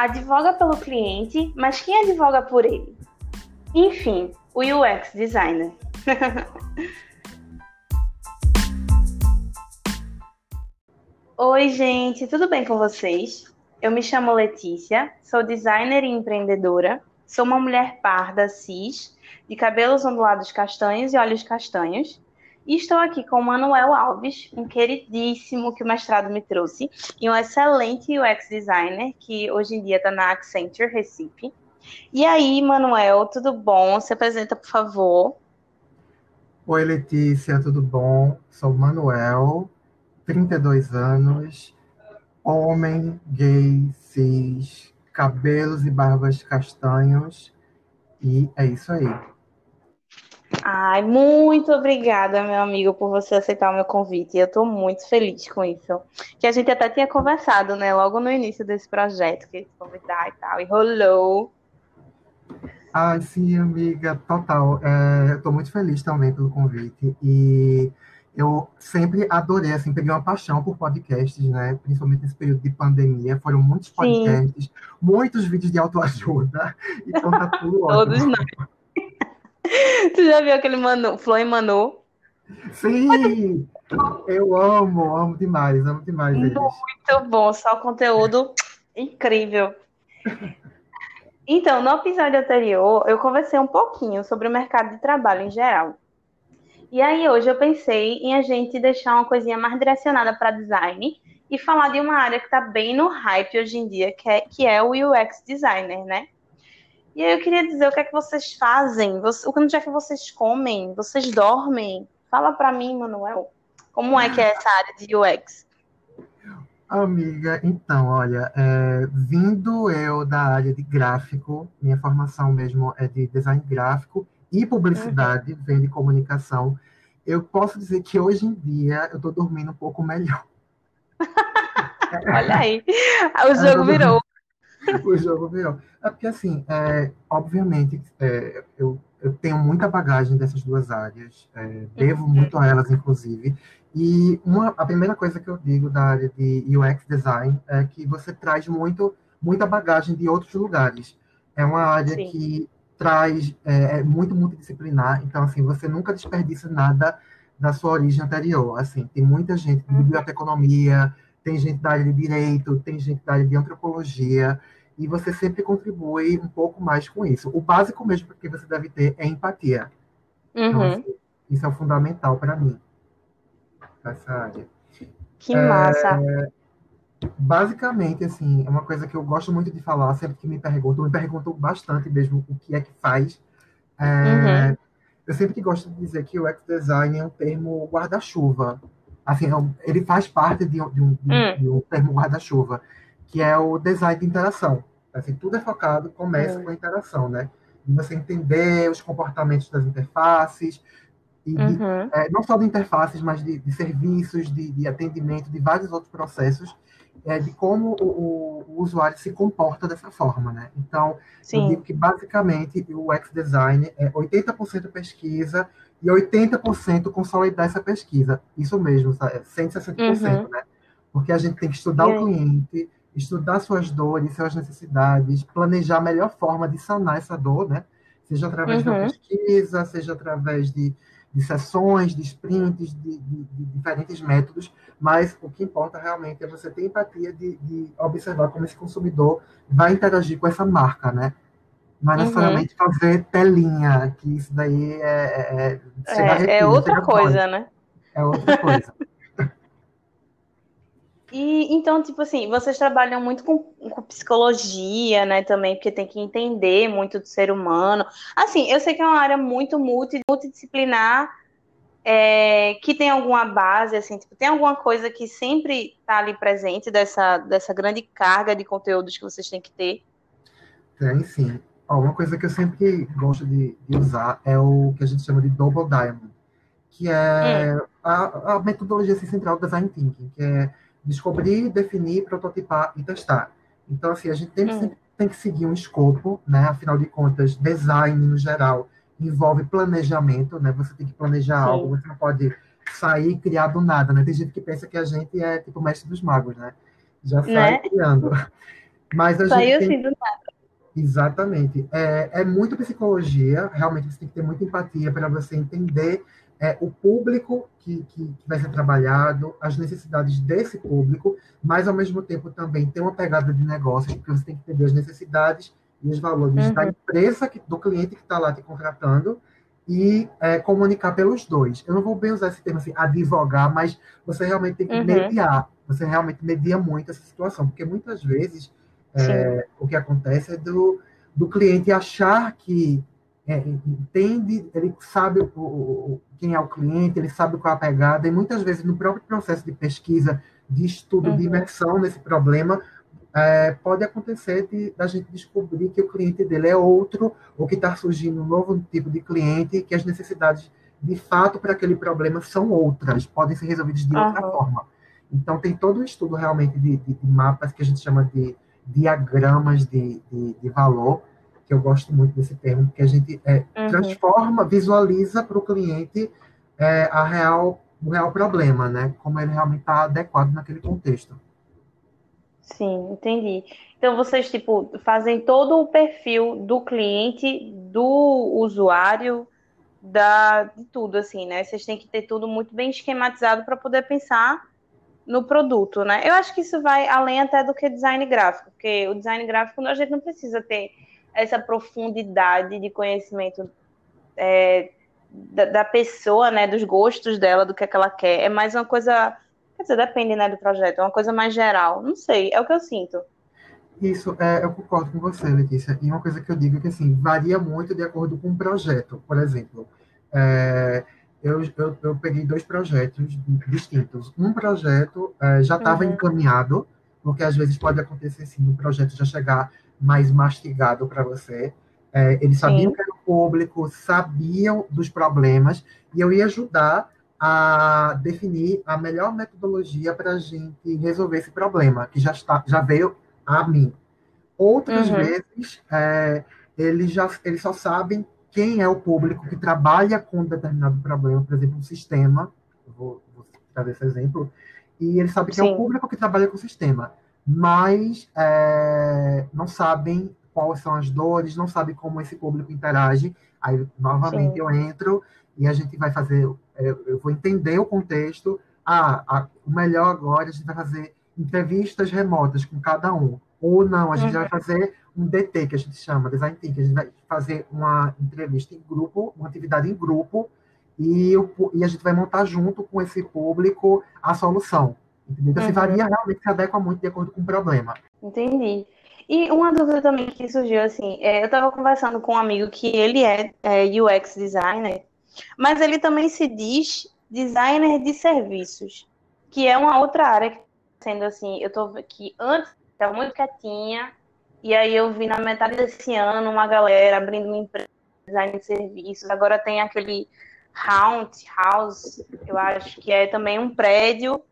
advoga pelo cliente, mas quem advoga por ele? Enfim, o UX designer. Oi, gente, tudo bem com vocês? Eu me chamo Letícia, sou designer e empreendedora. Sou uma mulher parda, cis, de cabelos ondulados castanhos e olhos castanhos. E estou aqui com o Manuel Alves, um queridíssimo que o mestrado me trouxe, e um excelente UX designer que hoje em dia está na Accenture Recife. E aí, Manuel, tudo bom? Se apresenta, por favor. Oi, Letícia, tudo bom? Sou Manuel, 32 anos, homem, gay, cis, cabelos e barbas castanhos, e é isso aí. Ai, muito obrigada, meu amigo, por você aceitar o meu convite. Eu estou muito feliz com isso. Que a gente até tinha conversado, né, logo no início desse projeto, que se convidar e tal, e rolou. Ai, sim, amiga, total. É, eu estou muito feliz também pelo convite. E eu sempre adorei, assim, peguei uma paixão por podcasts, né? Principalmente nesse período de pandemia. Foram muitos podcasts, Sim. muitos vídeos de autoajuda. Então tá tudo ótimo. Todos nós. Tu já viu aquele Manu, Flo e Manu? Sim! Eu amo, amo demais, amo demais eles. Muito bom, só conteúdo incrível. Então, no episódio anterior, eu conversei um pouquinho sobre o mercado de trabalho em geral. E aí, hoje eu pensei em a gente deixar uma coisinha mais direcionada para design e falar de uma área que está bem no hype hoje em dia, que é, que é o UX designer, né? E aí eu queria dizer o que é que vocês fazem, onde é que vocês comem, vocês dormem? Fala para mim, Manuel, como é que é essa área de UX? Amiga, então, olha, é, vindo eu da área de gráfico, minha formação mesmo é de design gráfico e publicidade, uhum. vem de comunicação, eu posso dizer que hoje em dia eu estou dormindo um pouco melhor. olha aí, o jogo virou. O jogo virou. É porque, assim, é, obviamente, é, eu, eu tenho muita bagagem dessas duas áreas, é, devo uhum. muito a elas, inclusive. E uma, a primeira coisa que eu digo da área de UX design é que você traz muito, muita bagagem de outros lugares. É uma área Sim. que traz é, é, muito multidisciplinar, então assim você nunca desperdiça nada da sua origem anterior. Assim, tem muita gente de uhum. biblioteconomia, tem gente da área de direito, tem gente da área de antropologia, e você sempre contribui um pouco mais com isso. O básico mesmo que você deve ter é empatia. Então, uhum. Então, assim, isso é fundamental para mim, essa área. Que massa! É, basicamente, assim, é uma coisa que eu gosto muito de falar, sempre que me perguntam, me perguntam bastante mesmo o que é que faz. É, uhum. Eu sempre gosto de dizer que o UX design é um termo guarda-chuva. Assim, é ele faz parte de, de, um, de, hum. de um termo guarda-chuva que é o design de interação. Assim, tudo é focado, começa é. com a interação, né? E você entender os comportamentos das interfaces, e de, uhum. é, não só de interfaces, mas de, de serviços, de, de, atendimento, de vários outros processos, é, de como o, o, o, usuário se comporta dessa forma, né? Então, Sim. eu digo que basicamente o UX design é 80% pesquisa e 80% consolidar essa pesquisa. Isso mesmo, sabe? 160%, uhum. né? Porque a gente tem que estudar o cliente, estudar suas dores, suas necessidades, planejar a melhor forma de sanar essa dor, né? Seja através uhum. de uma pesquisa, seja através de, de sessões, de sprints, de, de, de, diferentes métodos, mas o que importa realmente é você ter empatia de, de, observar como esse consumidor vai interagir com essa marca, né? Não é uhum. necessariamente uhum. fazer telinha, que isso daí é... É, é, é outra coisa, né? É outra coisa. E então, tipo assim, vocês trabalham muito com, com, psicologia, né, também, porque tem que entender muito do ser humano. Assim, eu sei que é uma área muito multi, multidisciplinar, é, que tem alguma base, assim, tipo, tem alguma coisa que sempre está ali presente dessa, dessa grande carga de conteúdos que vocês têm que ter? Tem, sim. Uma coisa que eu sempre gosto de, de, usar é o que a gente chama de Double Diamond, que é hum. a, a metodologia assim, central do Design Thinking, que é descobrir, definir, prototipar e testar. Então, assim, a gente tem, hum. tem que seguir um escopo, né? Afinal de contas, design, no geral, envolve planejamento, né? Você tem que planejar Sim. algo, você não pode sair e criar do nada, né? Tem gente que pensa que a gente é tipo mestre dos magos, né? Já sai né? criando. Mas a Saiu gente assim tem... do nada. Exatamente. É, é muito psicologia, realmente você tem que ter muita empatia para você entender é, o público que, que, que, vai ser trabalhado, as necessidades desse público, mas ao mesmo tempo também tem uma pegada de negócios, porque você tem que entender as necessidades e os valores uhum. da empresa, que, do cliente que está lá te contratando, e é, comunicar pelos dois. Eu não vou bem usar esse termo assim, advogar, mas você realmente tem que uhum. mediar. Você realmente media muito essa situação, porque muitas vezes é, o que acontece é do, do cliente achar que é, entende, ele sabe o, o, quem é o cliente, ele sabe qual é a pegada, e muitas vezes no próprio processo de pesquisa, de estudo, uhum. de imersão nesse problema, é, pode acontecer de, da gente descobrir que o cliente dele é outro, ou que está surgindo um novo tipo de cliente, que as necessidades, de fato, para aquele problema são outras, podem ser resolvidas de uhum. outra forma. Então, tem todo um estudo realmente de, de, de mapas que a gente chama de diagramas de, de, de valor, que eu gosto muito desse termo, porque a gente é, uhum. transforma, visualiza para o cliente é, a real, o real problema, né? Como ele realmente está adequado naquele contexto. Sim, entendi. Então vocês tipo fazem todo o perfil do cliente, do usuário, da de tudo assim, né? Vocês têm que ter tudo muito bem esquematizado para poder pensar no produto, né? Eu acho que isso vai além até do que design gráfico, porque o design gráfico a gente não precisa ter essa profundidade de conhecimento é, da, da, pessoa, né, dos gostos dela, do que, é que ela quer. É mais uma coisa, quer dizer, depende, né, do projeto, é uma coisa mais geral. Não sei, é o que eu sinto. Isso, é, eu concordo com você, Letícia. E uma coisa que eu digo é que, assim, varia muito de acordo com o projeto. Por exemplo, é, eu, eu, eu, peguei dois projetos distintos. Um projeto é, já estava uhum. encaminhado, porque às vezes pode acontecer, assim, o projeto já chegar mais mastigado para você. É, eles sabiam Sim. que era o público, sabiam dos problemas, e eu ia ajudar a definir a melhor metodologia para a gente resolver esse problema, que já, está, já veio a mim. Outras uhum. vezes, é, eles, já, eles só sabem quem é o público que trabalha com determinado problema, por exemplo, um sistema, vou, vou trazer esse exemplo, e eles sabem que é o público que trabalha com o sistema mas é, não sabem quais são as dores, não sabem como esse público interage. Aí, novamente, Sim. eu entro e a gente vai fazer, é, eu vou entender o contexto. Ah, a, o melhor agora a gente vai fazer entrevistas remotas com cada um. Ou não, a gente uhum. vai fazer um DT, que a gente chama, Design Thinking. A gente vai fazer uma entrevista em grupo, uma atividade em grupo, e, e a gente vai montar junto com esse público a solução. Entendeu? Então, uhum. varia realmente se adequa muito de acordo com o problema. Entendi. E uma dúvida também que surgiu, assim, é, eu estava conversando com um amigo que ele é, é UX designer, mas ele também se diz designer de serviços, que é uma outra área que sendo assim, eu tô que antes estava muito quietinha, e aí eu vi na metade desse ano uma galera abrindo uma empresa de design de serviços, agora tem aquele Haunt House, eu acho que é também um prédio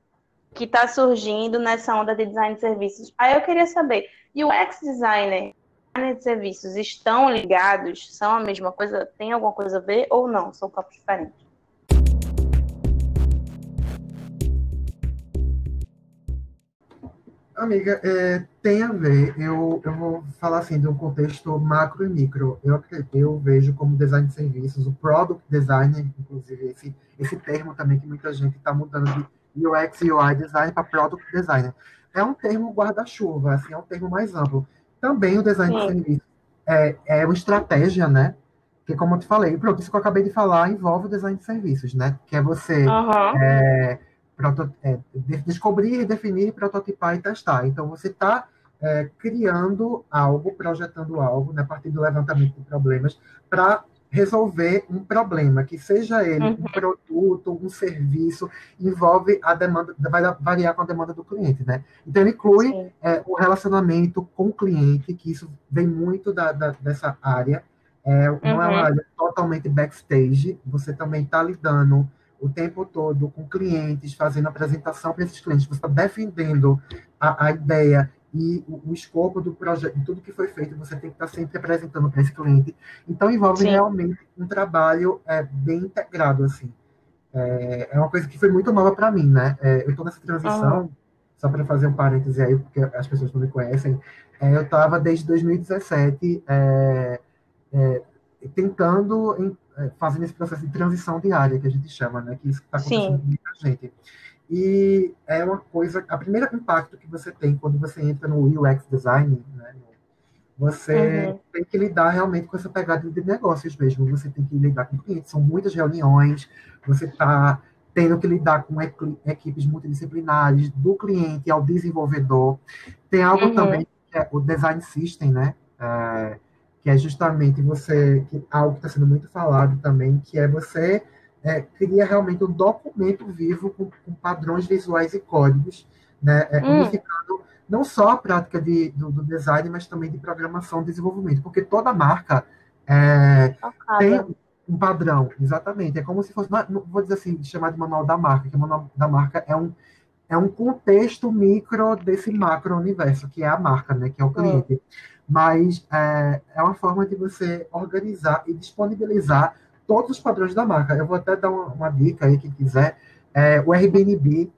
que está surgindo nessa onda de design de serviços. Aí eu queria saber, e o ex designer designer de serviços estão ligados? São a mesma coisa? Tem alguma coisa a ver ou não? São campos diferentes? Amiga, é, tem a ver. Eu, eu vou falar assim de um contexto macro e micro. Eu, eu vejo como design de serviços, o product designer, inclusive esse, esse termo também que muita gente está mudando de UX e UI design para product designer. É um termo guarda-chuva, assim, é um termo mais amplo. Também o design de serviço é, é uma estratégia, né? Que, como eu te falei, pronto, isso que eu acabei de falar envolve o design de serviços, né? Que é você uhum. é, é, descobrir, definir, prototipar e testar. Então, você está é, criando algo, projetando algo, né, a partir do levantamento de problemas, para resolver um problema, que seja ele uhum. um produto, um serviço, envolve a demanda, vai variar com a demanda do cliente, né? Então, ele inclui é, o relacionamento com o cliente, que isso vem muito da, da dessa área, é, uhum. não é uma uhum. área totalmente backstage, você também está lidando o tempo todo com clientes, fazendo apresentação para esses clientes, você está defendendo a, a ideia e o, o, escopo do projeto, tudo que foi feito, você tem que estar sempre apresentando para esse cliente. Então, envolve Sim. realmente um trabalho é, bem integrado, assim. É, é, uma coisa que foi muito nova para mim, né? É, eu estou nessa transição, uhum. só para fazer um parêntese aí, porque as pessoas não me conhecem, é, eu estava desde 2017 é, é, tentando, em, é, fazendo esse processo de transição diária, que a gente chama, né? Que isso está acontecendo com muita gente. E é uma coisa, a primeira impacto que você tem quando você entra no UX design, né, você uhum. tem que lidar realmente com essa pegada de negócios mesmo. Você tem que lidar com clientes, são muitas reuniões, você está tendo que lidar com equipes multidisciplinares, do cliente ao desenvolvedor. Tem algo uhum. também que é o design system, né? É, que é justamente você, que, algo que está sendo muito falado também, que é você é, cria realmente um documento vivo com, com padrões visuais e códigos, né? É, hum. unificando não só a prática de, do, do, design, mas também de programação e desenvolvimento, porque toda marca é, tem um padrão, exatamente. É como se fosse, não, vou dizer assim, chamar de manual da marca, que o manual da marca é um, é um contexto micro desse macro universo, que é a marca, né, que é o cliente. Hum. Mas é, é uma forma de você organizar e disponibilizar todos os padrões da marca. Eu vou até dar uma, uma dica aí, quem quiser. É, o Airbnb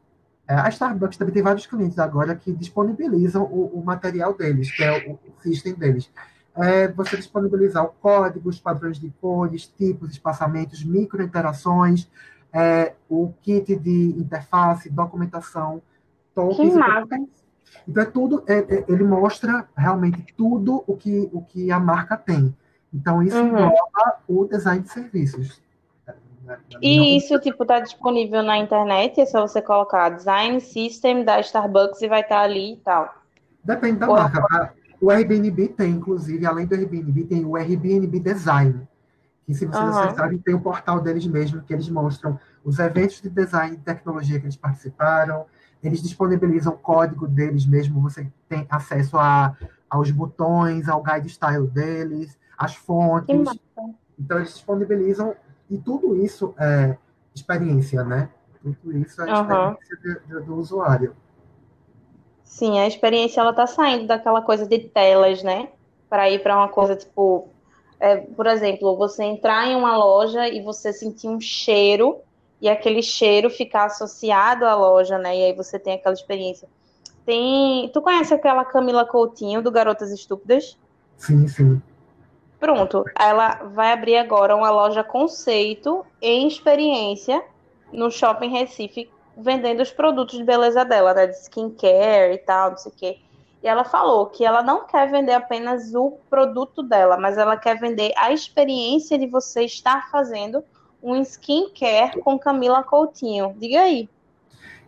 é, a Starbucks também tem vários clientes agora que disponibilizam o, o material deles, que é o, o system deles. É, você disponibilizar o código, os padrões de cores, tipos, espaçamentos, microinterações, é, o kit de interface, documentação, tokens. Então é tudo, é, é, ele mostra realmente tudo o que, o que a marca tem. Então isso uhum. engloba o design de serviços. E isso, tipo, tá disponível na internet, é só você colocar Design System da Starbucks e vai estar tá ali e tal. Depende da Ou marca. O Airbnb tem, inclusive, além do Airbnb, tem o Airbnb Design. Que, se vocês uhum. acessarem, tem o portal deles mesmo, que eles mostram os eventos de design e tecnologia que eles participaram. Eles disponibilizam o código deles mesmo, você tem acesso a, aos botões, ao guide style deles, as fontes. Então, eles disponibilizam e tudo isso é experiência, né? Tudo isso é experiência uhum. do, do, usuário. Sim, a experiência ela tá saindo daquela coisa de telas, né? Para ir para uma coisa tipo, é, por exemplo, você entrar em uma loja e você sentir um cheiro e aquele cheiro ficar associado à loja, né? E aí você tem aquela experiência. Tem, tu conhece aquela Camila Coutinho do Garotas Estúpidas? Sim, sim. Pronto, ela vai abrir agora uma loja conceito em experiência no Shopping Recife, vendendo os produtos de beleza dela, né, de skincare e tal, não sei o quê. E ela falou que ela não quer vender apenas o produto dela, mas ela quer vender a experiência de você estar fazendo um skincare com Camila Coutinho. Diga aí.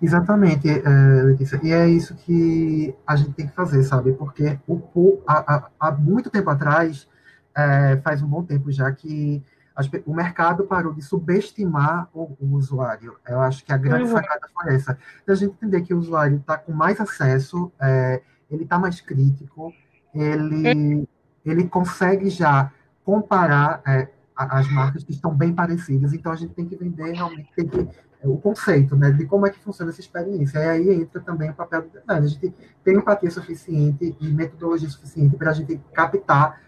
Exatamente, é, Letícia. E é isso que a gente tem que fazer, sabe? Porque o, há, há muito tempo atrás é, faz um bom tempo já que as, o mercado parou de subestimar o, o, usuário. Eu acho que a grande uhum. sacada foi essa. Da gente entender que o usuário está com mais acesso, é, ele está mais crítico, ele, uhum. ele consegue já comparar é, as marcas que estão bem parecidas. Então a gente tem que vender realmente tem que, é, o conceito né, de como é que funciona essa experiência. E aí entra também o papel do design. A gente tem empatia suficiente e metodologia suficiente para a gente captar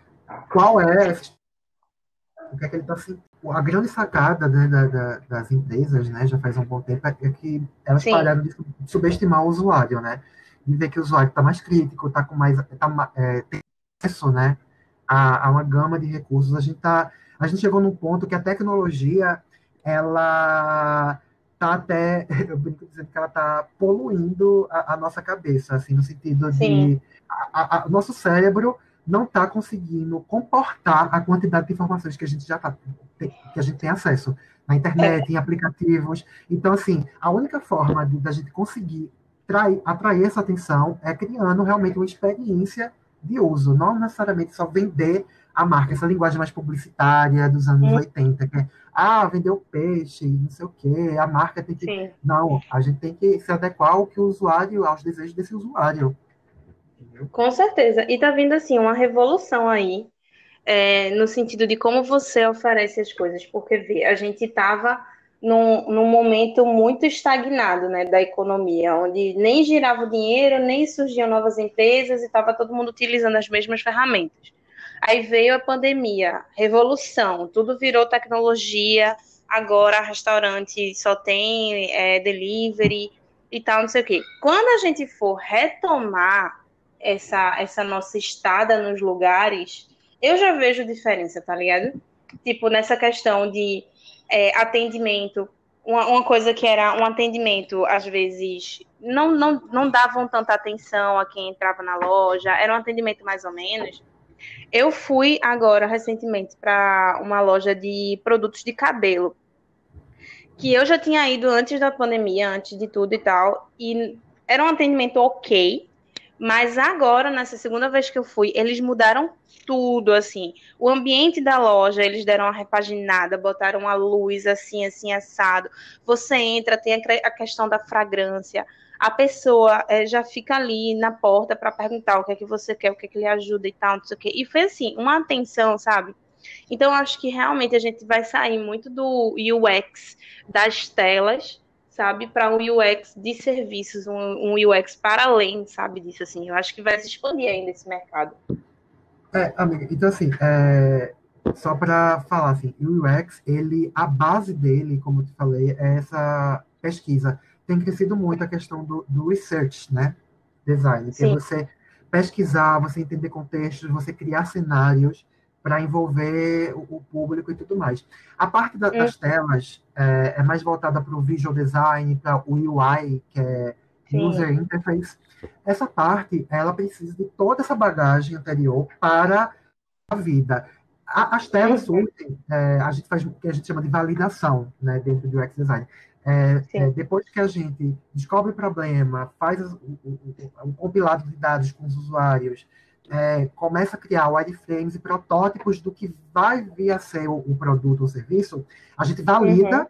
qual é o que é que ele está assim, a grande sacada né, da, da, das empresas, né, já faz um bom tempo, é que elas Sim. pararam de subestimar o usuário, né, de ver que o usuário está mais crítico, está com mais, tá, é, tem acesso, né, a, a, uma gama de recursos. A gente tá, a gente chegou num ponto que a tecnologia, ela tá até, eu brinco dizendo que ela está poluindo a, a, nossa cabeça, assim, no sentido Sim. de, a, nosso cérebro não está conseguindo comportar a quantidade de informações que a gente já tá, que a gente tem acesso na internet, em aplicativos. Então, assim, a única forma de, da gente conseguir trair, atrair essa atenção é criando realmente uma experiência de uso, não necessariamente só vender a marca, essa linguagem mais publicitária dos anos é. 80, que é, ah, vendeu peixe, não sei o quê, a marca tem que... Sim. Não, a gente tem que se adequar ao que o usuário, aos desejos desse usuário. Com certeza. E tá vindo assim uma revolução aí, é, no sentido de como você oferece as coisas, porque vê, a gente estava num, num momento muito estagnado né, da economia, onde nem girava o dinheiro, nem surgiam novas empresas e estava todo mundo utilizando as mesmas ferramentas. Aí veio a pandemia, revolução, tudo virou tecnologia, agora restaurante só tem é, delivery, e tal, não sei o quê. Quando a gente for retomar essa, essa nossa estada nos lugares, eu já vejo diferença, tá ligado? Tipo, nessa questão de é, atendimento, uma, uma, coisa que era um atendimento, às vezes, não, não, não davam tanta atenção a quem entrava na loja, era um atendimento mais ou menos. Eu fui agora, recentemente, para uma loja de produtos de cabelo, que eu já tinha ido antes da pandemia, antes de tudo e tal, e era um atendimento ok, mas agora, nessa segunda vez que eu fui, eles mudaram tudo, assim. O ambiente da loja, eles deram uma repaginada, botaram uma luz assim, assim, assado. Você entra, tem a questão da fragrância. A pessoa é, já fica ali na porta para perguntar o que é que você quer, o que é que lhe ajuda e tal, não sei o quê. E foi assim, uma atenção, sabe? Então, acho que realmente a gente vai sair muito do UX das telas sabe, para um UX de serviços, um, um, UX para além, sabe, disso, assim. Eu acho que vai se expandir ainda esse mercado. É, amiga, então, assim, é, só para falar, assim, o UX, ele, a base dele, como eu te falei, é essa pesquisa. Tem crescido muito a questão do, do research, né, design, que é você pesquisar, você entender contextos, você criar cenários, para envolver o, público e tudo mais. A parte da, das telas é, é, mais voltada para o visual design, para o UI, que é Sim. User Interface. Essa parte, ela precisa de toda essa bagagem anterior para a vida. A, as telas surgem, é, a gente faz o que a gente chama de validação né, dentro do UX Design. É, é, depois que a gente descobre o problema, faz o, o, o, compilado de dados com os usuários, é, começa a criar wireframes e protótipos do que vai vir a ser o, o produto ou serviço, a gente valida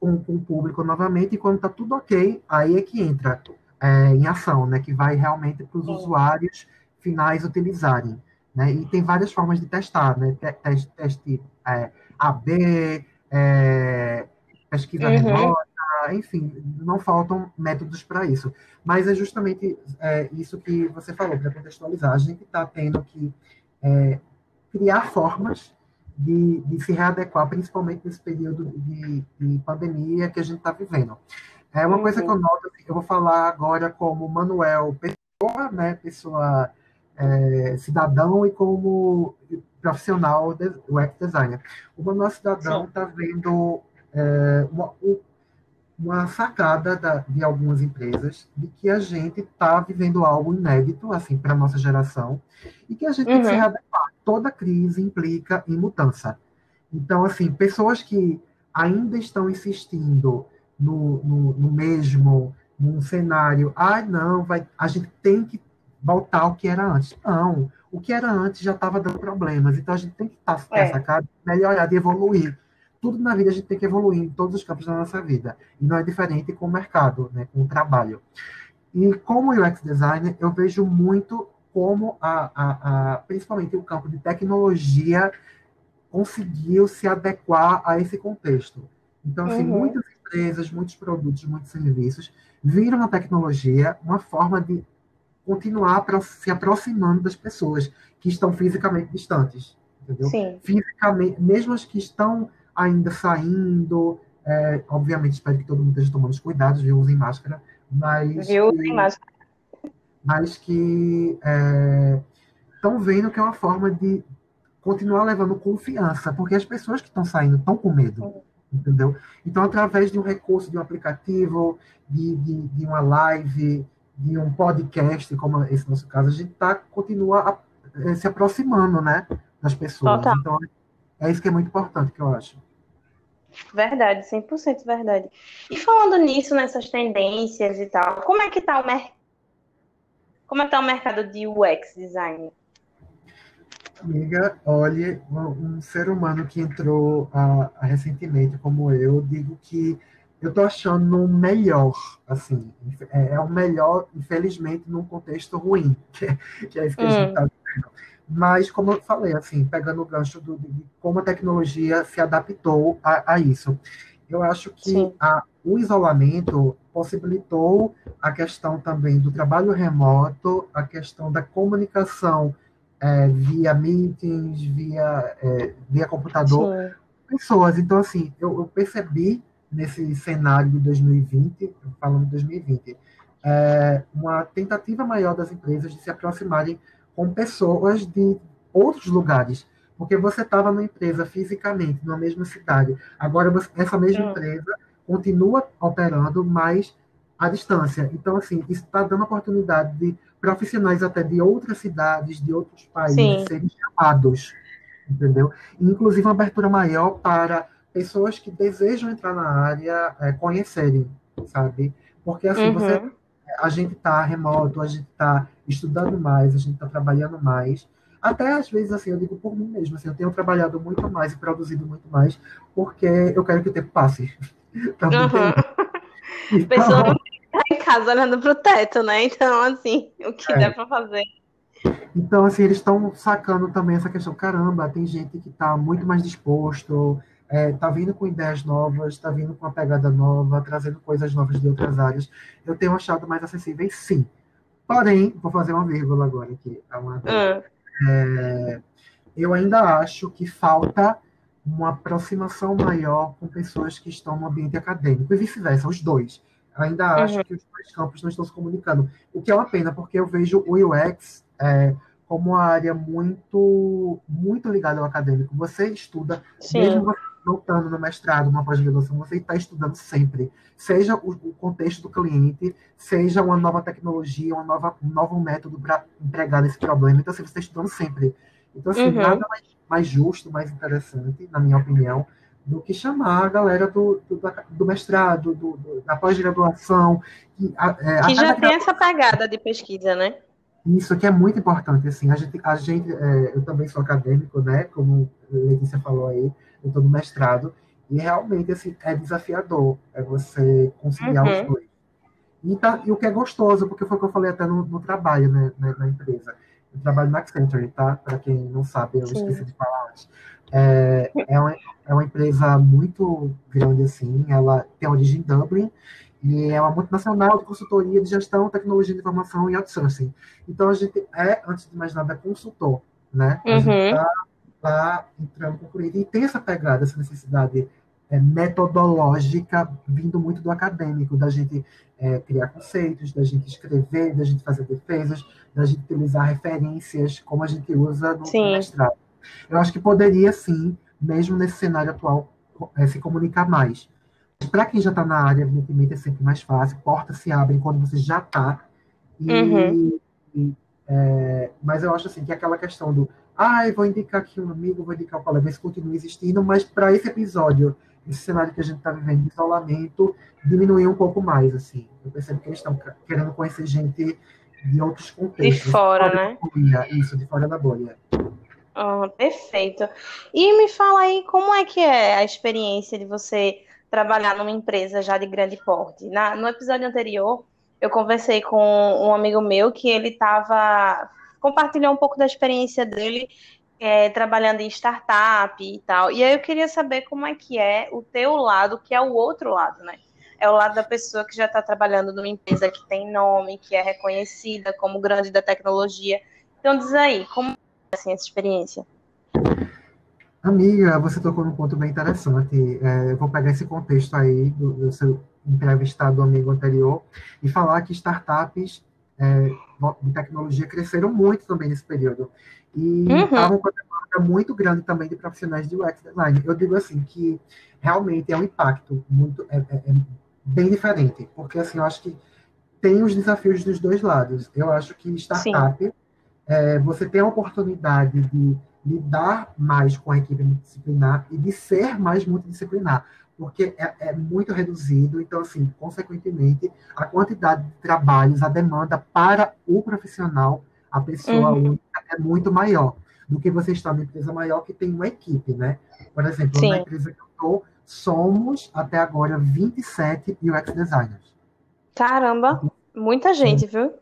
uhum. com, com, o público novamente, e quando está tudo ok, aí é que entra é, em ação, né? Que vai realmente para os usuários finais utilizarem. Né? E tem várias formas de testar, né? Teste, teste é, AB, é, pesquisa uhum. remota, enfim, não faltam métodos para isso. Mas é justamente é, isso que você falou, para contextualizar. A gente está tendo que é, criar formas de, de, se readequar, principalmente nesse período de, de pandemia que a gente está vivendo. É uma coisa que eu noto, eu vou falar agora como Manuel pessoa, né, pessoa é, cidadão e como profissional de, web designer. O Manuel cidadão está vendo é, uma, uma sacada da, de algumas empresas de que a gente está vivendo algo inédito, assim, para a nossa geração, e que a gente uhum. tem que se uhum. readequar. Toda crise implica em mudança. Então, assim, pessoas que ainda estão insistindo no, no, no mesmo, num cenário, ah, não, vai, a gente tem que voltar ao que era antes. Não, o que era antes já estava dando problemas, então a gente tem que estar tá, é. sacada, melhorar, de evoluir tudo na vida a gente tem que evoluir em todos os campos da nossa vida. E não é diferente com o mercado, né, com o trabalho. E como UX designer, eu vejo muito como, a, a, a, principalmente o campo de tecnologia, conseguiu se adequar a esse contexto. Então, assim, uhum. muitas empresas, muitos produtos, muitos serviços viram a tecnologia uma forma de continuar se aproximando das pessoas que estão fisicamente distantes, entendeu? Sim. Fisicamente, mesmo as que estão ainda saindo. É, obviamente, espero que todo mundo esteja tomando os cuidados, viu? Usem máscara. Mas viu? Usem máscara. Mas que estão é, vendo que é uma forma de continuar levando confiança, porque as pessoas que estão saindo estão com medo, entendeu? Então, através de um recurso, de um aplicativo, de, de, de uma live, de um podcast, como esse nosso caso, a gente tá, continua a, se aproximando, né, das pessoas. Total. Então, é isso que é muito importante, que eu acho. Verdade, 100% verdade. E falando nisso, nessas tendências e tal, como é que tá o mercado? Como é que tá o mercado de UX design? Amiga, olhe, um, ser humano que entrou a, a, recentemente, como eu, digo que eu tô achando melhor, assim, é, é o melhor, infelizmente, num contexto ruim, que é, que é isso que hum. a gente hum. tá vivendo. Mas, como eu falei, assim, pegando o gancho do, de como a tecnologia se adaptou a, a isso. Eu acho que a, o isolamento possibilitou a questão também do trabalho remoto, a questão da comunicação é, via meetings, via, é, via computador, Sim. pessoas. Então, assim, eu, eu, percebi nesse cenário de 2020, falando de 2020, é uma tentativa maior das empresas de se aproximarem com pessoas de outros lugares. Porque você estava numa empresa fisicamente, na mesma cidade. Agora, você, essa mesma empresa continua operando, mas à distância. Então, assim, isso está dando oportunidade de profissionais até de outras cidades, de outros países, Sim. serem chamados, entendeu? inclusive, uma abertura maior para pessoas que desejam entrar na área é, conhecerem, sabe? Porque, assim, uhum. você, a gente está remoto, a gente está estudando mais, a gente está trabalhando mais, até às vezes, assim, eu digo por mim mesmo, assim, eu tenho trabalhado muito mais e produzido muito mais, porque eu quero que o tempo passe. Tá uhum. Então, Pessoa não tá em casa olhando pro teto, né? Então, assim, o que é. dá para fazer. Então, assim, eles estão sacando também essa questão. Caramba, tem gente que está muito mais disposto, é, tá vindo com ideias novas, tá vindo com uma pegada nova, trazendo coisas novas de outras áreas. Eu tenho achado mais acessíveis, sim. Porém, vou fazer uma vírgula agora aqui. Uhum. É, eu ainda acho que falta uma aproximação maior com pessoas que estão no ambiente acadêmico e vice-versa, os dois. Ainda acho uhum. que os dois campos não estão se comunicando, o que é uma pena, porque eu vejo o UX é, como uma área muito, muito ligada ao acadêmico. Você estuda, Sim. mesmo você voltando no mestrado, uma pós-graduação, você está estudando sempre, seja o, o, contexto do cliente, seja uma nova tecnologia, uma nova, um novo método para entregar esse problema. Então, assim, você está estudando sempre. Então, assim, uhum. nada mais, mais, justo, mais interessante, na minha opinião, do que chamar a galera do, do, do mestrado, do, do da pós-graduação. Que, é, que já tem essa pegada de pesquisa, né? Isso aqui é muito importante, assim, a gente, a gente é, eu também sou acadêmico, né, como Letícia falou aí, eu estou no mestrado, e realmente assim, é desafiador é você conciliar uhum. os dois. E, tá, e, o que é gostoso, porque foi o que eu falei até no, no trabalho, né, na, na, empresa. Eu trabalho na Accenture, tá? Para quem não sabe, eu Sim. esqueci de falar antes. É, é, uma, é uma empresa muito grande, assim, ela tem origem em Dublin, e é uma multinacional de consultoria de gestão, tecnologia de informação e outsourcing. Então, a gente é, antes de mais nada, consultor, né? A uhum. gente está está entrando com o cliente. E tem essa pegada, essa necessidade é, metodológica vindo muito do acadêmico, da gente é, criar conceitos, da gente escrever, da gente fazer defesas, da gente utilizar referências, como a gente usa no, no mestrado. Eu acho que poderia, sim, mesmo nesse cenário atual, é, se comunicar mais. Para quem já está na área, evidentemente, é sempre mais fácil, portas se abrem quando você já está. Uhum. é, mas eu acho assim que aquela questão do ah, eu vou indicar aqui um amigo, vou indicar um colega, isso continua existindo, mas para esse episódio, esse cenário que a gente está vivendo de isolamento, diminuiu um pouco mais, assim. Eu percebo que eles estão querendo conhecer gente de outros contextos. De fora, né? Bolha, isso, de fora da bolha. Oh, perfeito. E me fala aí, como é que é a experiência de você trabalhar numa empresa já de grande porte? Na, no episódio anterior, eu conversei com um amigo meu que ele estava compartilhou um pouco da experiência dele é, trabalhando em startup e tal. E aí eu queria saber como é que é o teu lado, que é o outro lado, né? É o lado da pessoa que já está trabalhando numa empresa que tem nome, que é reconhecida como grande da tecnologia. Então diz aí, como assim, essa experiência? Amiga, você tocou num ponto bem interessante. É, eu vou pegar esse contexto aí do, do seu entrevistado amigo anterior e falar que startups é, de tecnologia cresceram muito também nesse período. E uhum. estavam com uma demanda muito grande também de profissionais de UX design. Eu digo assim que realmente é um impacto muito é, é, é bem diferente, porque assim eu acho que tem os desafios dos dois lados. Eu acho que startup é, você tem a oportunidade de lidar mais com a equipe multidisciplinar e de ser mais multidisciplinar porque é, é, muito reduzido, então, assim, consequentemente, a quantidade de trabalhos, a demanda para o profissional, a pessoa uhum. única, é muito maior do que você está numa empresa maior que tem uma equipe, né? Por exemplo, Sim. na empresa que eu estou, somos, até agora, 27 UX designers. Caramba, muita gente, viu?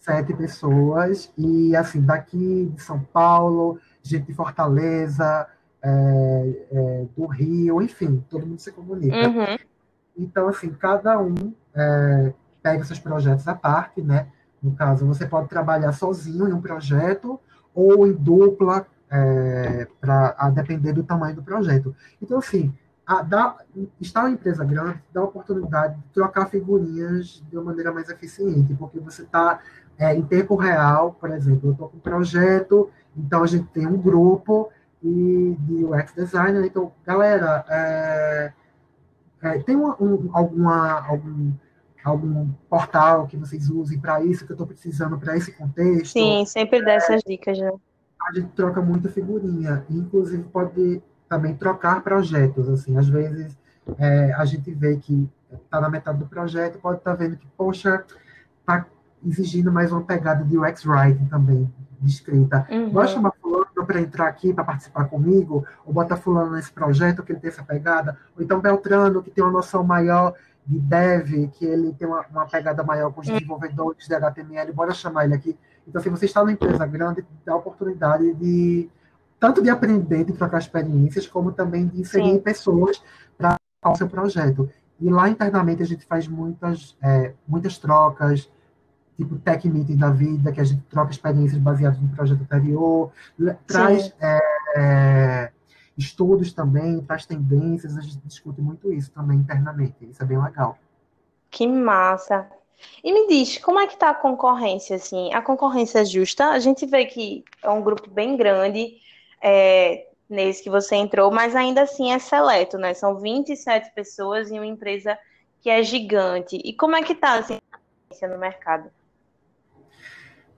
Sete pessoas, e, assim, daqui de São Paulo, gente de Fortaleza, é, é, do Rio, enfim, todo mundo se comunica. Uhum. Então, assim, cada um é, pega seus projetos à parte, né? No caso, você pode trabalhar sozinho em um projeto ou em dupla, é, para a depender do tamanho do projeto. Então, assim, a, dá, estar uma empresa grande dá a oportunidade de trocar figurinhas de uma maneira mais eficiente, porque você está é, em tempo real, por exemplo, eu estou com um projeto, então a gente tem um grupo e de UX designer, então, galera, é, é, tem uma, um, alguma, algum, algum portal que vocês usem para isso, que eu estou precisando para esse contexto? Sim, sempre dá essas dicas, né? A gente troca muita figurinha, inclusive pode também trocar projetos, assim, às vezes é, a gente vê que está na metade do projeto, pode estar tá vendo que, poxa, está exigindo mais uma pegada de UX Writing também, de escrita. Uhum. Vou chamar fulano para entrar aqui, para participar comigo, ou botar fulano nesse projeto, que ele tem essa pegada, ou então Beltrano, que tem uma noção maior de dev, que ele tem uma, uma pegada maior com os uhum. desenvolvedores de HTML, bora chamar ele aqui. Então, se você está numa empresa grande, dá a oportunidade de tanto de aprender, de trocar experiências, como também de inserir Sim. pessoas para o seu projeto. E lá internamente a gente faz muitas, é, muitas trocas, tipo tech meeting da vida, que a gente troca experiências baseadas no projeto anterior, traz é, é, estudos também, traz tendências, a gente discute muito isso também internamente, isso é bem legal. Que massa! E me diz, como é que está a concorrência, assim? A concorrência é justa? A gente vê que é um grupo bem grande, é, nesse que você entrou, mas ainda assim é seleto, né? São 27 pessoas em uma empresa que é gigante. E como é que está assim, no mercado?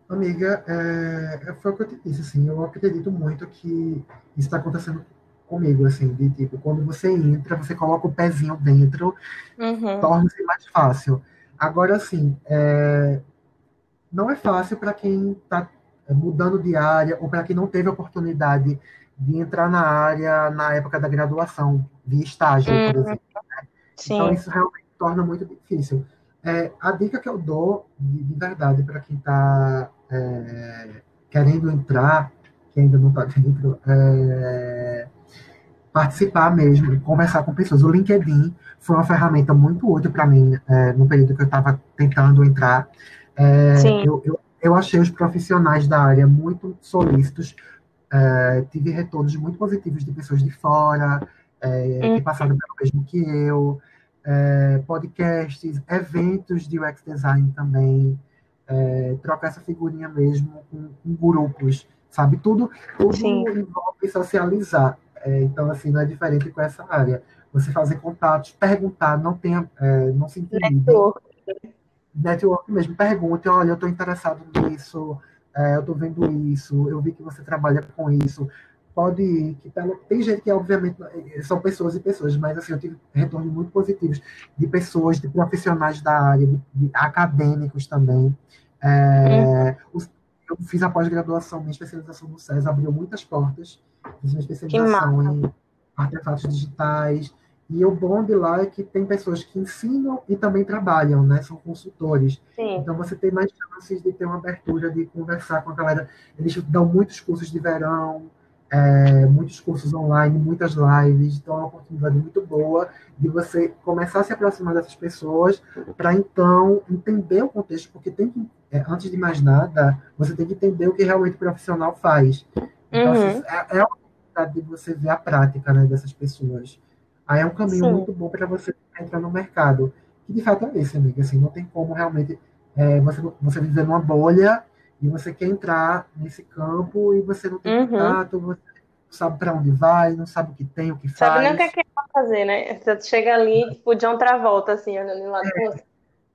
Amiga, é, é, foi o que eu te disse, assim, eu acredito muito que isso está acontecendo comigo, assim, de tipo, quando você entra, você coloca o pezinho dentro, uhum. torna-se mais fácil. Agora, assim, é, não é fácil para quem está mudando de área ou para quem não teve oportunidade de entrar na área na época da graduação, via estágio, uhum. por exemplo. Né? Então, isso realmente torna muito difícil. É, a dica que eu dou, de, de verdade, para quem está é, querendo entrar, que ainda não está dentro, é, participar mesmo, conversar com pessoas. O LinkedIn foi uma ferramenta muito útil para mim é, no período que eu estava tentando entrar. É, eu, eu, eu achei os profissionais da área muito solícitos, é, tive retornos muito positivos de pessoas de fora, é, que uhum. passaram pelo mesmo que eu, é, podcasts, eventos de UX design também, é, trocar essa figurinha mesmo com, com grupos, sabe? Tudo, tudo envolve socializar. É, então, assim, não é diferente com essa área. Você fazer contatos, perguntar, não tenha, é, não se intimide network mesmo, pergunte, olha, eu estou interessado nisso, é, eu estou vendo isso, eu vi que você trabalha com isso, pode ir, que tá, tem gente que, obviamente, são pessoas e pessoas, mas assim, eu tive retornos muito positivos de pessoas, de profissionais da área, de, de acadêmicos também. É, uhum. Eu fiz a pós-graduação, minha especialização no SES abriu muitas portas, fiz minha especialização em artefatos digitais, e o bom de lá é que tem pessoas que ensinam e também trabalham, né? São consultores. Sim. Então você tem mais chances de ter uma abertura, de conversar com a galera. Eles dão muitos cursos de verão, é, muitos cursos online, muitas lives. Então é uma oportunidade muito boa de você começar a se aproximar dessas pessoas para então entender o contexto, porque tem que, é, antes de mais nada, você tem que entender o que realmente o profissional faz. Então, uhum. assim, é, é a oportunidade de você ver a prática né, dessas pessoas. Aí é um caminho Sim. muito bom para você entrar no mercado. Que de fato é esse, amiga. Assim, não tem como realmente é, você, você viver numa bolha e você quer entrar nesse campo e você não tem uhum. contato, você não sabe para onde vai, não sabe o que tem, o que faz. Sabe nem o que é que fazer, né? Você chega ali, tipo, de outra volta, assim, olhando lá é. você.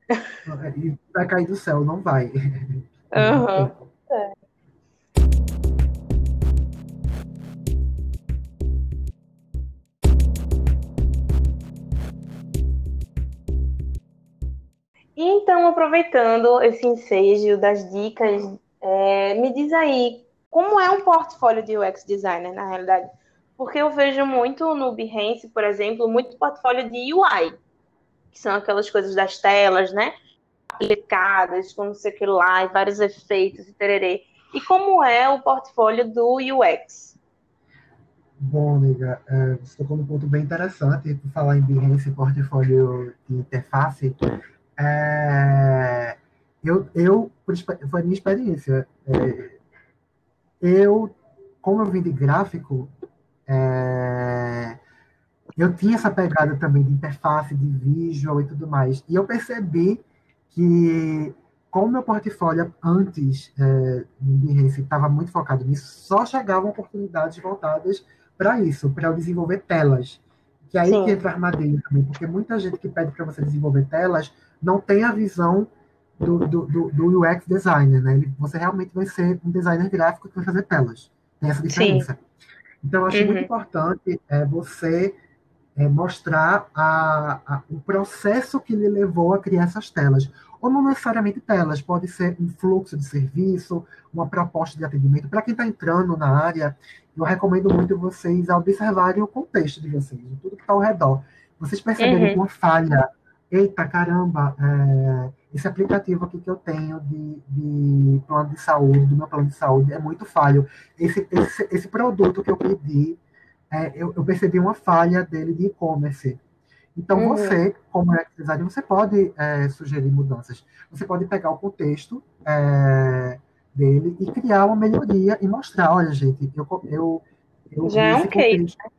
E vai cair do céu, não vai. Uhum. É. Então, aproveitando esse ensejo das dicas, é, me diz aí, como é um portfólio de UX designer, na realidade? Porque eu vejo muito no Behance, por exemplo, muito portfólio de UI, que são aquelas coisas das telas, né? Aplicadas, com não sei o que lá, e vários efeitos e tererê. E como é o portfólio do UX? Bom, amiga, é, você tocou num ponto bem interessante, por falar em Behance, portfólio de interface. É, eu, eu, foi a minha experiência. É, eu, como eu vim de gráfico, é, eu tinha essa pegada também de interface, de visual e tudo mais. E eu percebi que, com o meu portfólio antes é, no Behance estava muito focado nisso, só chegavam oportunidades voltadas para isso, para eu desenvolver telas. Que aí Sim. que entra a armadilha também, porque muita gente que pede para você desenvolver telas não tem a visão do, do, do, do UX designer, né? Você realmente vai ser um designer gráfico que vai fazer telas. Tem essa diferença. Sim. Então, eu acho uhum. muito importante é, você é, mostrar a, a, o processo que lhe levou a criar essas telas. Ou não necessariamente telas, pode ser um fluxo de serviço, uma proposta de atendimento. Para quem está entrando na área, eu recomendo muito vocês observarem o contexto de vocês, tudo que está ao redor. Vocês perceberem uhum. uma falha. Eita, caramba, é, esse aplicativo aqui que eu tenho de, de, plano de saúde, do meu plano de saúde, é muito falho. Esse, esse, esse produto que eu pedi, é, eu, eu, percebi uma falha dele de e-commerce. Então, uhum. você, como UX designer, você pode é, sugerir mudanças. Você pode pegar o contexto é, dele e criar uma melhoria e mostrar, olha, gente, eu, eu, eu já é um case. Né?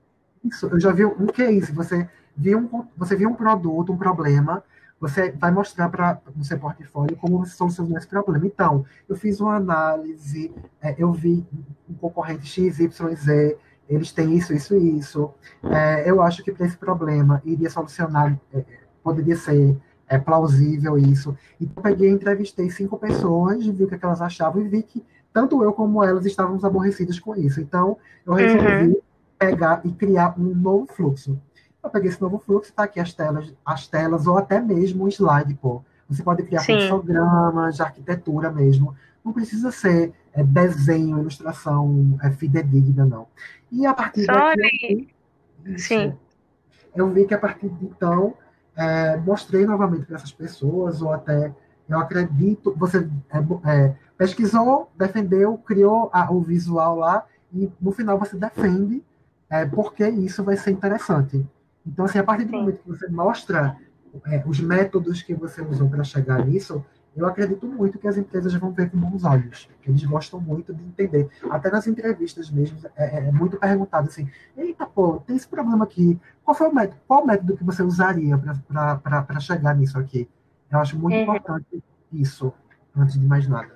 Isso, eu já vi um case. Você viu um, você viu um produto, um problema, você vai mostrar para no seu portfólio como você solucionou esse problema. Então, eu fiz uma análise, é, eu vi um concorrente XYZ, eles têm isso, isso e isso. É, eu acho que para esse problema iria solucionar, é, poderia ser é, plausível isso. Então, peguei, entrevistei cinco pessoas, vi o que, é que elas achavam e vi que tanto eu como elas estávamos aborrecidas com isso. Então, eu resolvi uhum. pegar e criar um novo fluxo. Eu peguei esse novo fluxo, está aqui as telas, as telas, ou até mesmo um slide, pô. Você pode criar fluxogramas de arquitetura mesmo. Não precisa ser é, desenho, ilustração é, fidedigna, não. E a partir daqui. Sim. Eu vi que a partir de então, é, mostrei novamente para essas pessoas, ou até, eu acredito, você é, é, pesquisou, defendeu, criou a, o visual lá, e no final você defende é, porque isso vai ser interessante. Então, assim, a partir do momento que você mostra é, os métodos que você usou para chegar nisso, eu acredito muito que as empresas vão ver com bons olhos. Eles gostam muito de entender. Até nas entrevistas mesmo, é, é, é muito perguntado assim: eita, pô, tem esse problema aqui. Qual foi o método? Qual método que você usaria para chegar nisso aqui? Eu acho muito uhum. importante isso, antes de mais nada.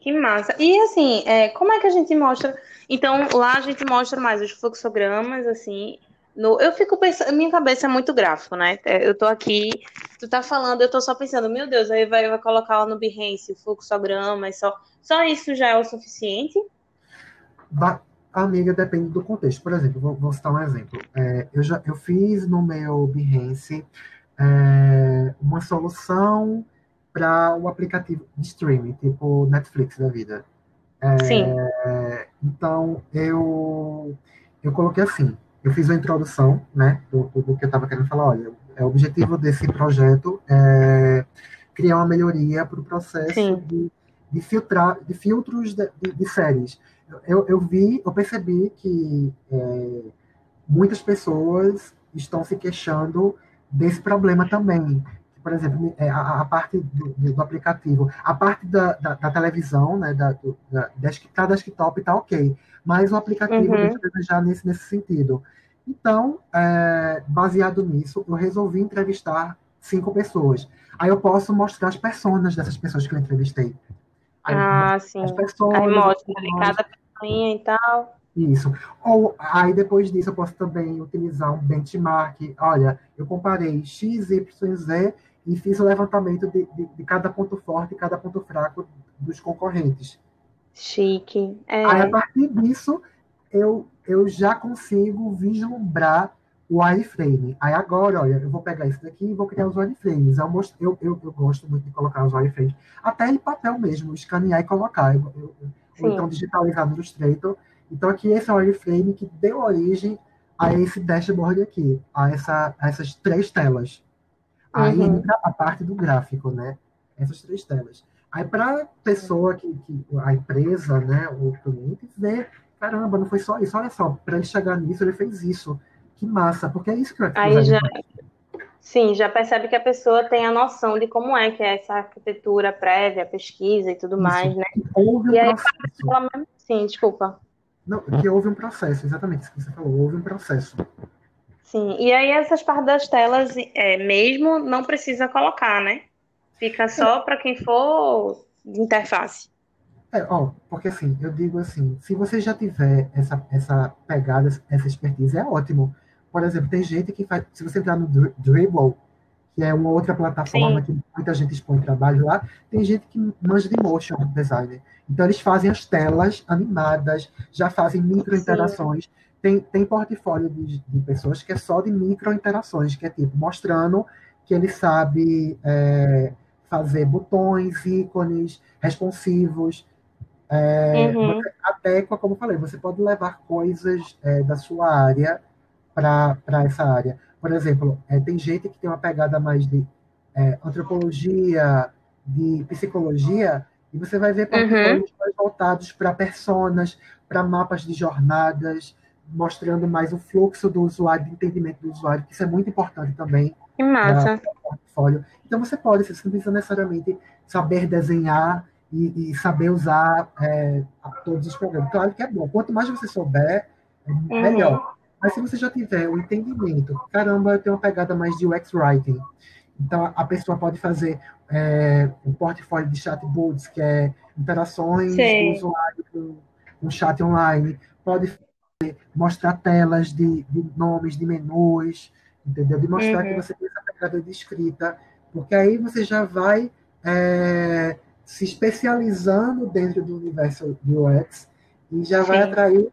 Que massa. E assim, é, como é que a gente mostra? Então, lá a gente mostra mais os fluxogramas, assim, no, eu fico pensando, minha cabeça é muito gráfico, né? É, eu tô aqui, tu tá falando, eu tô só pensando, meu Deus, aí vai, vai colocar lá no Behance o fluxograma e só. Só isso já é o suficiente? Ba amiga, depende do contexto. Por exemplo, vou, vou citar um exemplo. É, eu já eu fiz no meu Behance é, uma solução para o um aplicativo de streaming, tipo Netflix da vida. É, Sim. Então, eu, eu coloquei assim, eu fiz a introdução, né, do, do que eu estava querendo falar. Olha, é, o objetivo desse projeto é criar uma melhoria para o processo de, de, filtrar, de filtros de, de, de séries. Eu, eu, vi, eu percebi que é, muitas pessoas estão se queixando desse problema também. Por exemplo, é, a, a parte do, do, aplicativo, a parte da, da, da televisão, né, da, do, da desktop, está ok mas o aplicativo uhum. deixa nesse, nesse sentido. Então, é, baseado nisso, eu resolvi entrevistar cinco pessoas. Aí eu posso mostrar as personas dessas pessoas que eu entrevistei. Aí, ah, sim. As pessoas, aí mostra cada pessoinha e tal. Isso. Ou aí depois disso eu posso também utilizar um benchmark. Olha, eu comparei X, Y, Z e fiz o levantamento de, de, de cada ponto forte e cada ponto fraco dos concorrentes. Chique. É. Aí, a partir disso, eu, eu já consigo vislumbrar o wireframe. Aí agora, olha, eu vou pegar isso daqui e vou criar os wireframes. Eu, most... eu, eu, eu, gosto muito de colocar os wireframes. Até em papel mesmo, escanear e colocar. Eu, eu, ou então digitalizar no Illustrator. Então aqui esse é o wireframe que deu origem a esse dashboard aqui, a, essa, a essas três telas. Aí uhum. entra a parte do gráfico, né? Essas três telas. Aí para a pessoa que, que, a empresa, né, o cliente ver, caramba, não foi só isso, olha só, para ele chegar nisso ele fez isso, que massa, porque é isso que eu Aí já, sim, já percebe que a pessoa tem a noção de como é que é essa arquitetura prévia, pesquisa e tudo isso. mais, né? Houve um e aí, processo. sim, desculpa. Não, que houve um processo, exatamente isso que você falou, houve um processo. Sim, e aí essas partes das telas é, mesmo não precisa colocar, né? Fica só para quem for de interface. É, ó, porque assim, eu digo assim, se você já tiver essa, essa pegada, essa expertise, é ótimo. Por exemplo, tem gente que faz, se você entrar no Dribble, que é uma outra plataforma Sim. que muita gente expõe trabalho lá, tem gente que manja de motion designer. Então eles fazem as telas animadas, já fazem micro interações. Tem, tem portfólio de, de, pessoas que é só de micro interações, que é tipo mostrando que ele sabe é, fazer botões, ícones responsivos. É, uhum. adequa, como eu falei, você pode levar coisas é, da sua área para essa área. Por exemplo, é, tem gente que tem uma pegada mais de é, antropologia, de psicologia, e você vai ver portfólios uhum. mais voltados para personas, para mapas de jornadas, mostrando mais o fluxo do usuário, de entendimento do usuário, que isso é muito importante também. Que massa. portfólio. Então você pode, você não precisa necessariamente saber desenhar e, e saber usar é, todos os programas. Claro que é bom. Quanto mais você souber, é uhum. melhor. Mas se você já tiver o entendimento, caramba, eu tenho uma pegada mais de UX Writing. Então, a pessoa pode fazer é, um portfólio de chatbots, que é interações Sim. do usuário com, com chat online. Pode mostrar telas de, de, nomes de menus, entendeu? De mostrar uhum. que você tem essa pegada de escrita, porque aí você já vai é, se especializando dentro do universo do UX e já Sim. vai atrair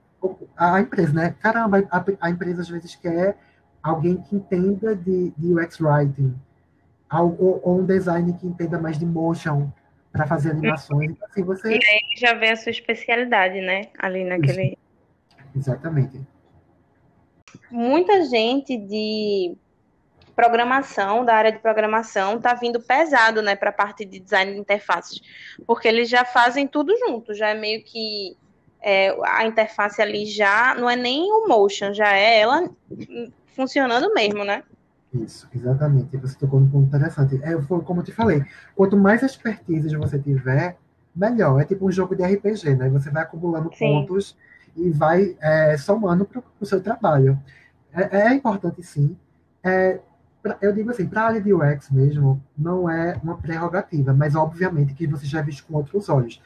a empresa, né? Caramba, a, a, empresa às vezes quer alguém que entenda de, de UX Writing, ou, ou, um design que entenda mais de motion para fazer animações. Então, assim, você... E aí já vê a sua especialidade, né? Ali naquele. Isso. Exatamente. Muita gente de programação, da área de programação, está vindo pesado, né, para a parte de design de interfaces, porque eles já fazem tudo junto, já é meio que é, a interface ali já não é nem o motion, já é ela funcionando mesmo, né? Isso, exatamente. Você tocou num ponto interessante. É, como eu te falei, quanto mais expertise você tiver, melhor. É tipo um jogo de RPG, né? Você vai acumulando sim. pontos e vai é, somando para o seu trabalho. É, é, importante, sim. É, pra, eu digo assim, para a área de UX mesmo, não é uma prerrogativa, mas obviamente que você já visto com outros olhos.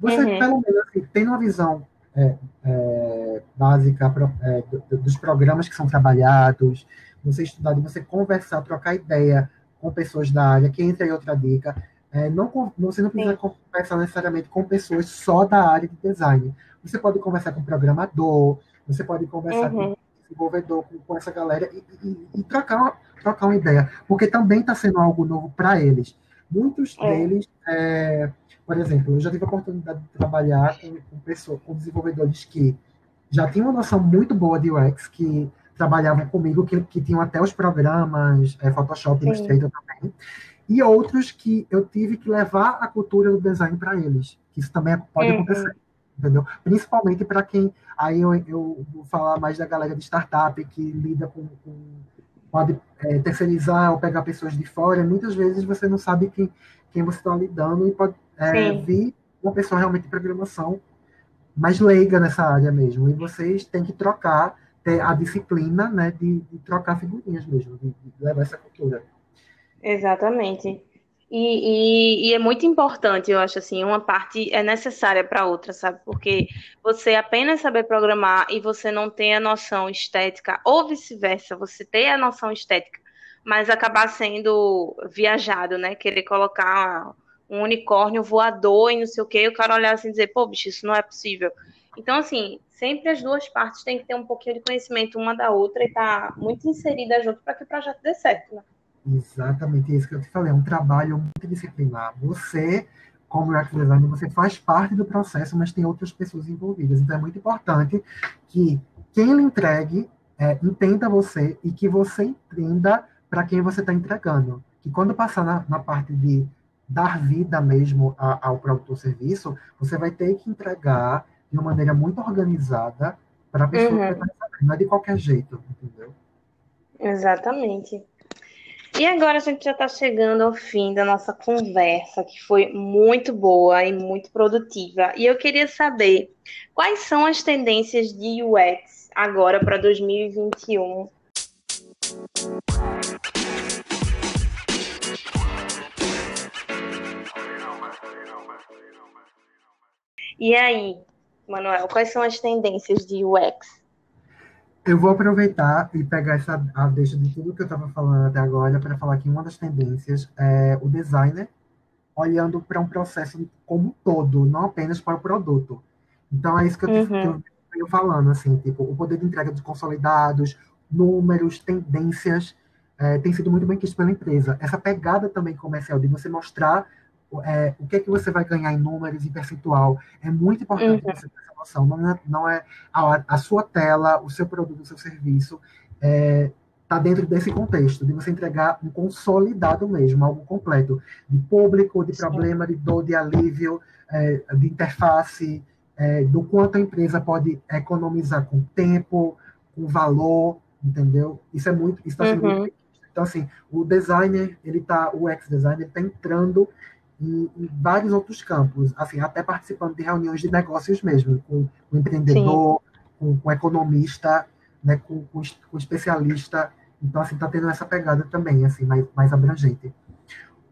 Você, uhum. pelo menos, assim, tem uma visão é, é, básica é, dos programas que são trabalhados, você estudar, você conversar, trocar ideia com pessoas da área, que entra aí outra dica. É, não, você não precisa Sim. conversar necessariamente com pessoas só da área de design. Você pode conversar com programador, você pode conversar uhum. com desenvolvedor, com, com essa galera e, e, e, trocar, trocar uma ideia, porque também está sendo algo novo para eles. Muitos é. deles é, por exemplo, eu já tive a oportunidade de trabalhar com, com pessoas, com desenvolvedores que já tinham uma noção muito boa de UX, que trabalhavam comigo, que, que tinham até os programas, é, Photoshop, Sim. Illustrator também, e outros que eu tive que levar a cultura do design para eles, isso também pode uhum. acontecer, entendeu? Principalmente para quem, aí eu, eu, vou falar mais da galera de startup que lida com, com pode é, terceirizar ou pegar pessoas de fora, muitas vezes você não sabe quem, quem você está lidando e pode é, vi uma pessoa realmente de programação mais leiga nessa área mesmo. E vocês têm que trocar, ter a disciplina né, de, de trocar figurinhas mesmo, de, de, levar essa cultura. Exatamente. E, e, e, é muito importante, eu acho assim, uma parte é necessária para outra, sabe? Porque você apenas saber programar e você não ter a noção estética, ou vice-versa, você ter a noção estética, mas acabar sendo viajado, né? Querer colocar um unicórnio voador e não sei o que, e o cara olhar assim e dizer, pô, bicho, isso não é possível. Então, assim, sempre as duas partes têm que ter um pouquinho de conhecimento uma da outra e estar tá muito inserida junto para que o projeto dê certo, né? Exatamente isso que eu te falei, é um trabalho multidisciplinar. Você, como UX designer, você faz parte do processo, mas tem outras pessoas envolvidas. Então é muito importante que quem lhe entregue é, entenda você e que você entenda para quem você está entregando. Que quando passar na, na parte de dar vida mesmo a, ao produto ou serviço, você vai ter que entregar de uma maneira muito organizada para a pessoa uhum. que está não é de qualquer jeito, entendeu? Exatamente. E agora a gente já está chegando ao fim da nossa conversa, que foi muito boa e muito produtiva. E eu queria saber quais são as tendências de UX agora para 2021 E aí, Manuel, quais são as tendências de UX? Eu vou aproveitar e pegar essa a deixa de tudo que eu estava falando até agora para falar que uma das tendências é o designer olhando para um processo como um todo, não apenas para o produto. Então é isso que eu, uhum. venho falando, assim, tipo, o poder de entrega de consolidados, números, tendências, é, tem sido muito bem quisto pela empresa. Essa pegada também comercial de você mostrar é, o que é que você vai ganhar em números e percentual. É muito importante uhum. você ter essa noção. Não é, não é a, a, sua tela, o seu produto, o seu serviço está é, tá dentro desse contexto, de você entregar um consolidado mesmo, algo completo, de público, de problema, de dor, de alívio, é, de interface, é, do quanto a empresa pode economizar com tempo, com valor, entendeu? Isso é muito, isso está sendo uhum. então, assim, o designer, ele tá, o ex-designer está entrando em, em, vários outros campos, assim, até participando de reuniões de negócios mesmo, com o empreendedor, com, com, economista, né, com, com, com, especialista. Então, assim, está tendo essa pegada também, assim, mais, mais abrangente.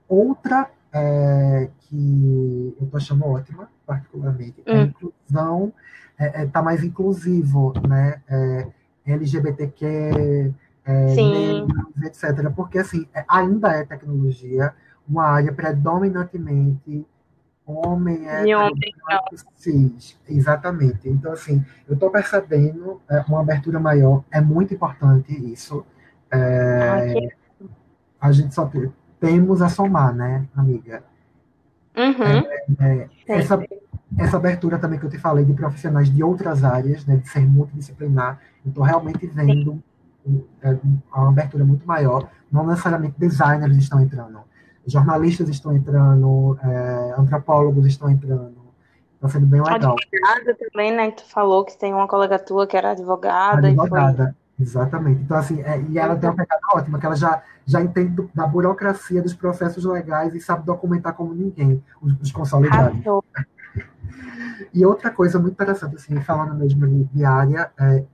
Outra é, que eu estou achando ótima, particularmente, é a hum. inclusão, está é, é, tá mais inclusivo, né? É, LGBTQ, é, negros, etc. Porque, assim, é, ainda é tecnologia, uma área predominantemente homem é cis, exatamente. Então, assim, eu estou percebendo é, uma abertura maior, é muito importante isso. É, a gente só tem, temos a somar, né, amiga? Uhum. É, é essa, essa abertura também que eu te falei de profissionais de outras áreas, né, de ser multidisciplinar, eu estou realmente vendo é, uma abertura muito maior, não necessariamente designers estão entrando, jornalistas estão entrando, é, antropólogos estão entrando. Está sendo bem legal. Advogada também, né? Que tu falou que tem uma colega tua que era advogada. Advogada, foi... exatamente. Então, assim, é, e ela tem uma pegada ótima, que ela já, já entende do, da burocracia dos processos legais e sabe documentar como ninguém os, os consolidados. E outra coisa muito interessante, assim, falando mesmo de, de área, é,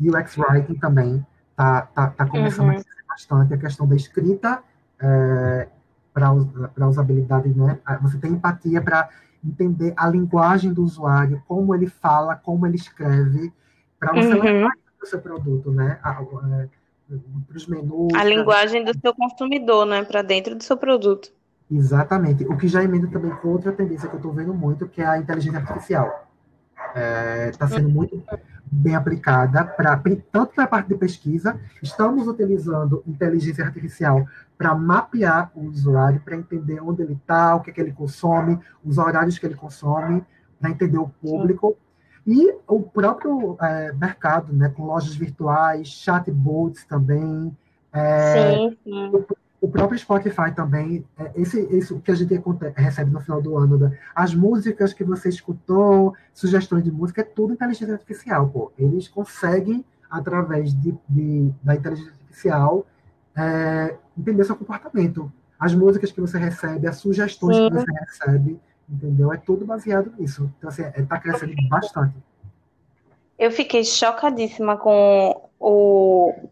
UX Writing também está tá, tá começando uhum. a crescer bastante, a questão da escrita é, para usabilidade, né? Ah, você tem empatia para entender a linguagem do usuário, como ele fala, como ele escreve, para você uhum. levar o seu produto, né? É, para os menus. A linguagem do seu consumidor, né? Para dentro do seu produto. Exatamente. O que já emenda também com outra tendência que eu estou vendo muito, que é a inteligência artificial. Está é, tá sendo muito bem aplicada para tanto para a parte de pesquisa, estamos utilizando inteligência artificial para mapear o usuário, para entender onde ele está, o que, é que ele consome, os horários que ele consome, para entender o público. E o próprio é, mercado, né, com lojas virtuais, chatbots também. É, sim, sim. O, próprio Spotify também, é, esse, esse que a gente recebe no final do ano, né, as músicas que você escutou, sugestões de música, é tudo inteligência artificial. Pô. Eles conseguem, através de, de da inteligência artificial, é, entender seu comportamento. As músicas que você recebe, as sugestões Sim. que você recebe, entendeu? É tudo baseado nisso. Então, assim, está é, crescendo bastante. Eu fiquei chocadíssima com o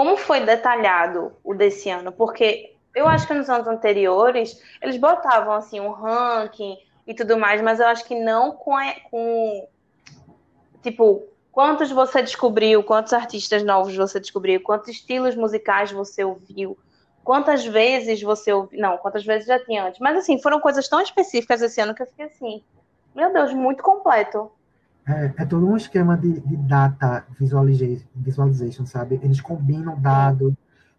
como foi detalhado o desse ano, porque eu acho que nos anos anteriores eles botavam assim um ranking e tudo mais, mas eu acho que não com, com tipo Quantos você descobriu? Quantos artistas novos você descobriu? Quantos estilos musicais você ouviu? Quantas vezes você ouviu? Não, quantas vezes já tinha antes. Mas assim, foram coisas tão específicas esse ano que eu fiquei assim, meu Deus, muito completo. É, é todo um esquema de, de data visualization, visualization, sabe? Eles combinam dados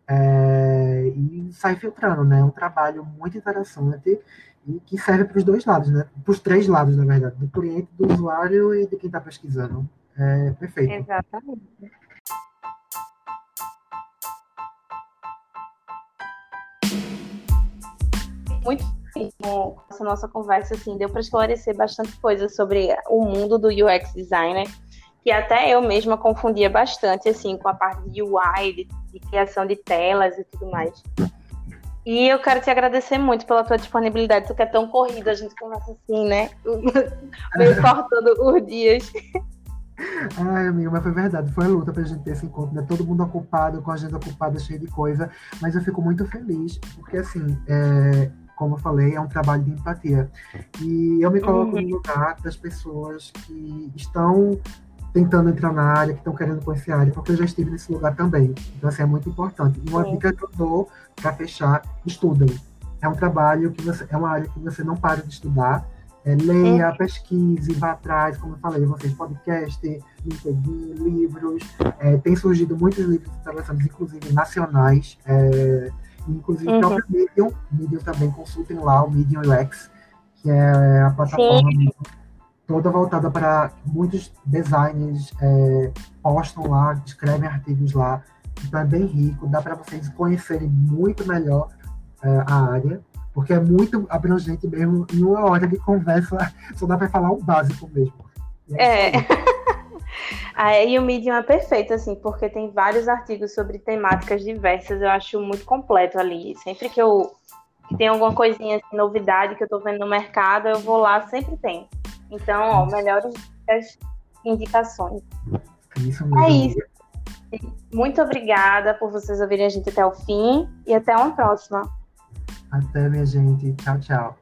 é, e sai filtrando, né? É um trabalho muito interessante e que serve para os dois lados, né? Para os três lados, na verdade, do cliente, do usuário e de quem está pesquisando. É, perfeito. Exatamente. Muito com essa nossa conversa, assim, deu para esclarecer bastante coisa sobre o mundo do UX designer, que até eu mesma confundia bastante, assim, com a parte de UI, de, de criação de telas e tudo mais. E eu quero te agradecer muito pela tua disponibilidade, tu que é tão corrida, a gente conversa assim, né? Meio cortando os dias. Ai, amiga, mas foi verdade. Foi luta pra gente ter esse encontro, né? Todo mundo ocupado, com a agenda ocupada, cheia de coisa. Mas eu fico muito feliz, porque assim, é, como eu falei, é um trabalho de empatia. E eu me coloco uhum. no lugar das pessoas que estão tentando entrar na área, que estão querendo conhecer a área, porque eu já estive nesse lugar também. Então, assim, é muito importante. E uma dica que eu dou para fechar, estudem. É um trabalho que você, é uma área que você não para de estudar. É, leia, é. pesquise, vá atrás, como eu falei, vocês podcast, LinkedIn, livros. É, tem surgido muitos livros interessantes, inclusive nacionais, é, inclusive uhum. o próprio Medium, Medium também, consultem lá o Medium UX, que é a plataforma toda voltada para muitos designers é, postam lá, escrevem artigos lá, então é bem rico, dá para vocês conhecerem muito melhor é, a área porque é muito abrangente mesmo. Em uma hora de conversa, só dá para falar o básico mesmo. É. Aí o Medium é perfeito, assim, porque tem vários artigos sobre temáticas diversas, eu acho muito completo ali. Sempre que eu que tem alguma coisinha, assim, novidade que eu tô vendo no mercado, eu vou lá, sempre tem. Então, ó, melhores indicações. Isso mesmo. É isso. Muito obrigada por vocês ouvirem a gente até o fim e até uma próxima. Até, minha gente. Tchau, tchau.